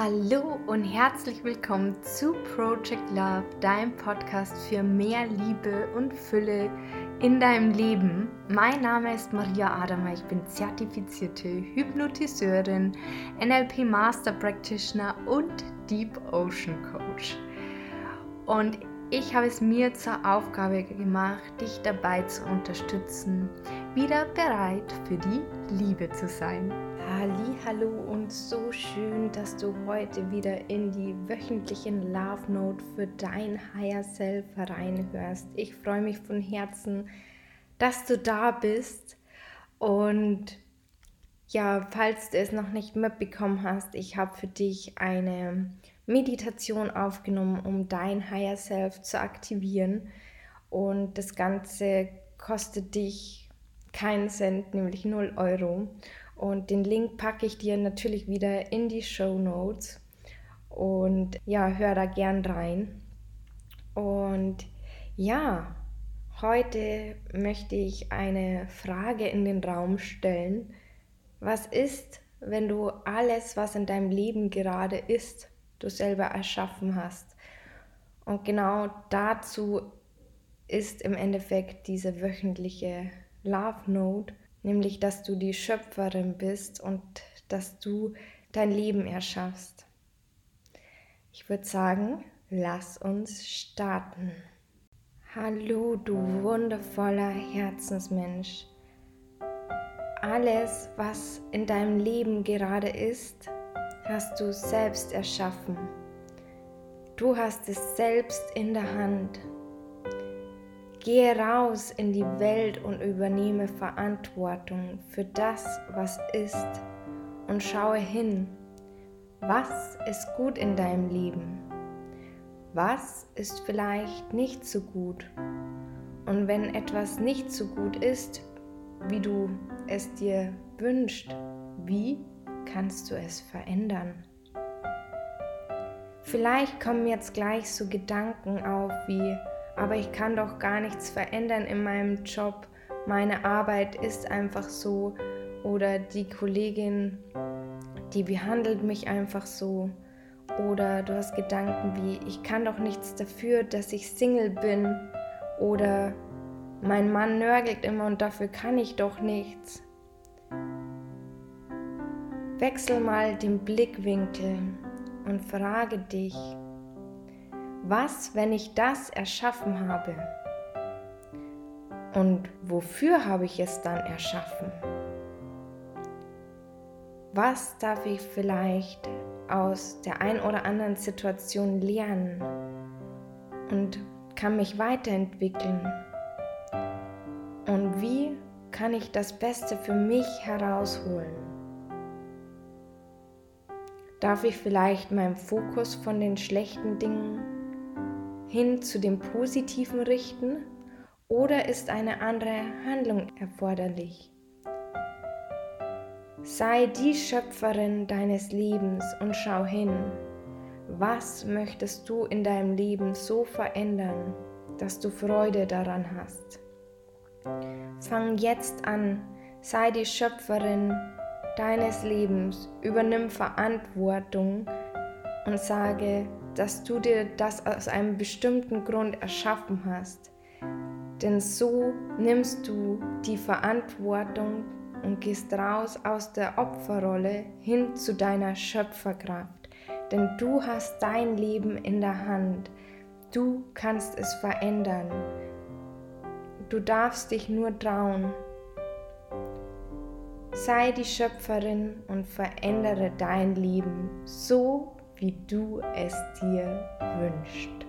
Hallo und herzlich willkommen zu Project Love, deinem Podcast für mehr Liebe und Fülle in deinem Leben. Mein Name ist Maria Adamer, ich bin zertifizierte Hypnotiseurin, NLP Master Practitioner und Deep Ocean Coach. Und ich habe es mir zur Aufgabe gemacht, dich dabei zu unterstützen, wieder bereit für die Liebe zu sein. Hallo und so schön, dass du heute wieder in die wöchentlichen Love Note für dein Higher Self reinhörst. Ich freue mich von Herzen, dass du da bist und ja, falls du es noch nicht mitbekommen hast, ich habe für dich eine Meditation aufgenommen, um dein Higher Self zu aktivieren. Und das Ganze kostet dich keinen Cent, nämlich 0 Euro. Und den Link packe ich dir natürlich wieder in die Show Notes. Und ja, hör da gern rein. Und ja, heute möchte ich eine Frage in den Raum stellen. Was ist, wenn du alles, was in deinem Leben gerade ist, du selber erschaffen hast. Und genau dazu ist im Endeffekt diese wöchentliche Love Note, nämlich dass du die Schöpferin bist und dass du dein Leben erschaffst. Ich würde sagen, lass uns starten. Hallo, du wundervoller Herzensmensch. Alles, was in deinem Leben gerade ist, hast du selbst erschaffen. Du hast es selbst in der Hand. Gehe raus in die Welt und übernehme Verantwortung für das, was ist und schaue hin, was ist gut in deinem Leben, was ist vielleicht nicht so gut. Und wenn etwas nicht so gut ist, wie du es dir wünschst, wie kannst du es verändern. Vielleicht kommen jetzt gleich so Gedanken auf wie, aber ich kann doch gar nichts verändern in meinem Job, meine Arbeit ist einfach so. Oder die Kollegin, die behandelt mich einfach so. Oder du hast Gedanken wie, ich kann doch nichts dafür, dass ich Single bin. Oder mein Mann nörgelt immer und dafür kann ich doch nichts. Wechsel mal den Blickwinkel und frage dich, was, wenn ich das erschaffen habe? Und wofür habe ich es dann erschaffen? Was darf ich vielleicht aus der ein oder anderen Situation lernen und kann mich weiterentwickeln? Und wie kann ich das Beste für mich herausholen? Darf ich vielleicht meinen Fokus von den schlechten Dingen hin zu dem Positiven richten oder ist eine andere Handlung erforderlich? Sei die Schöpferin deines Lebens und schau hin, was möchtest du in deinem Leben so verändern, dass du Freude daran hast. Fang jetzt an, sei die Schöpferin deines Lebens, übernimm Verantwortung und sage, dass du dir das aus einem bestimmten Grund erschaffen hast. Denn so nimmst du die Verantwortung und gehst raus aus der Opferrolle hin zu deiner Schöpferkraft. Denn du hast dein Leben in der Hand. Du kannst es verändern. Du darfst dich nur trauen. Sei die Schöpferin und verändere dein Leben so, wie du es dir wünschst.